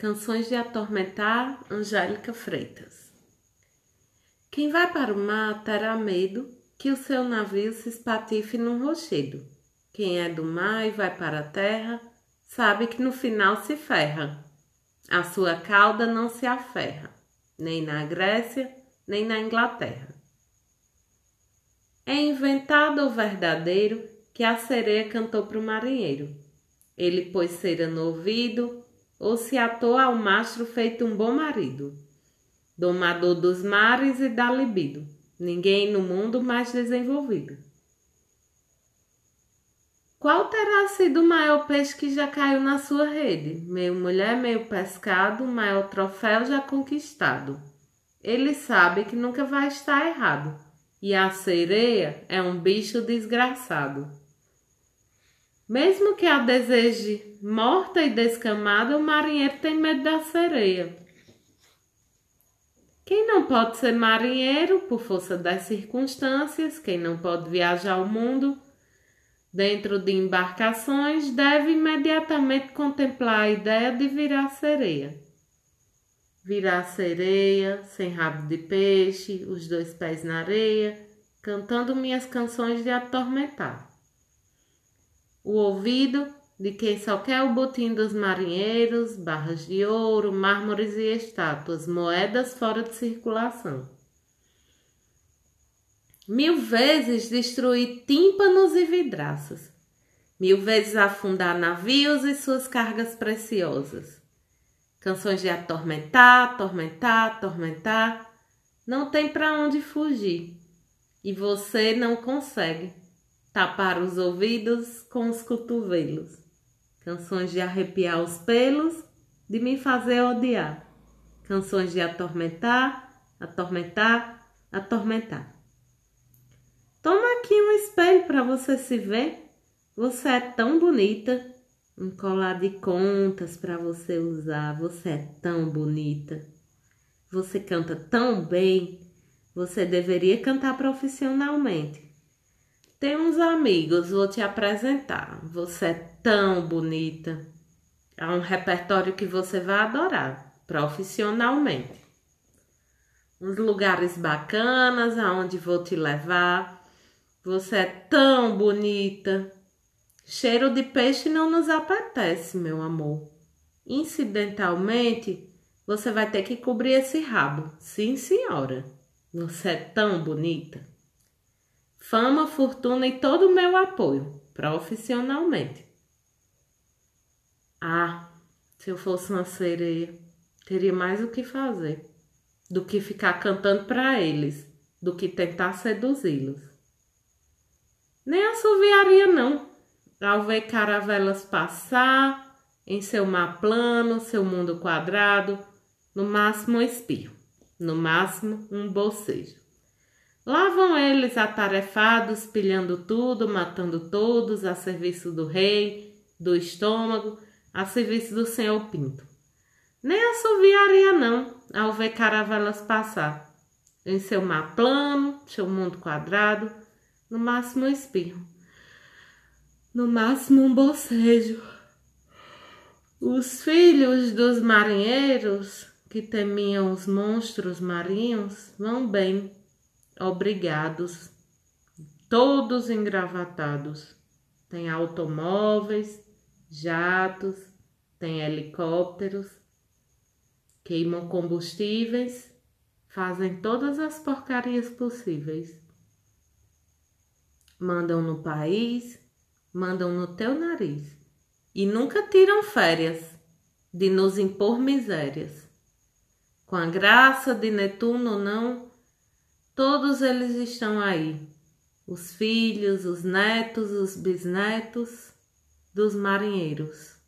Canções de Atormentar, Angélica Freitas. Quem vai para o mar terá medo que o seu navio se espatife num rochedo. Quem é do mar e vai para a terra sabe que no final se ferra. A sua cauda não se aferra, nem na Grécia, nem na Inglaterra. É inventado ou verdadeiro que a sereia cantou para o marinheiro. Ele pôs cera no ouvido, ou se atou ao mastro feito um bom marido, domador dos mares e da libido, ninguém no mundo mais desenvolvido. Qual terá sido o maior peixe que já caiu na sua rede? Meio mulher, meio pescado, maior troféu já conquistado. Ele sabe que nunca vai estar errado, e a sereia é um bicho desgraçado. Mesmo que a deseje morta e descamada, o marinheiro tem medo da sereia. Quem não pode ser marinheiro por força das circunstâncias, quem não pode viajar ao mundo dentro de embarcações, deve imediatamente contemplar a ideia de virar sereia. Virar sereia, sem rabo de peixe, os dois pés na areia, cantando minhas canções de atormentar o ouvido de quem só quer o botim dos marinheiros, barras de ouro, mármores e estátuas, moedas fora de circulação. Mil vezes destruir tímpanos e vidraças, mil vezes afundar navios e suas cargas preciosas. Canções de atormentar, atormentar, atormentar, não tem para onde fugir e você não consegue tapar os ouvidos com os cotovelos, canções de arrepiar os pelos, de me fazer odiar, canções de atormentar, atormentar, atormentar. Toma aqui um espelho para você se ver. Você é tão bonita. Um colar de contas para você usar. Você é tão bonita. Você canta tão bem. Você deveria cantar profissionalmente. Tem uns amigos, vou te apresentar. Você é tão bonita. É um repertório que você vai adorar, profissionalmente. Uns lugares bacanas aonde vou te levar. Você é tão bonita. Cheiro de peixe não nos apetece, meu amor. Incidentalmente, você vai ter que cobrir esse rabo. Sim, senhora. Você é tão bonita fama, fortuna e todo o meu apoio, profissionalmente. Ah, se eu fosse uma sereia, teria mais o que fazer do que ficar cantando para eles, do que tentar seduzi-los. Nem assoviaria, não, ao ver caravelas passar em seu mar plano, seu mundo quadrado, no máximo um espirro, no máximo um bocejo. Lá vão eles atarefados, pilhando tudo, matando todos, a serviço do rei, do estômago, a serviço do senhor Pinto. Nem assoviaria não, ao ver caravelas passar. Em seu mar plano, seu mundo quadrado, no máximo um espirro, no máximo um bocejo. Os filhos dos marinheiros que temiam os monstros marinhos vão bem obrigados, todos engravatados. Tem automóveis, jatos, tem helicópteros, queimam combustíveis, fazem todas as porcarias possíveis. Mandam no país, mandam no teu nariz e nunca tiram férias de nos impor misérias. Com a graça de Netuno, não Todos eles estão aí, os filhos, os netos, os bisnetos dos marinheiros.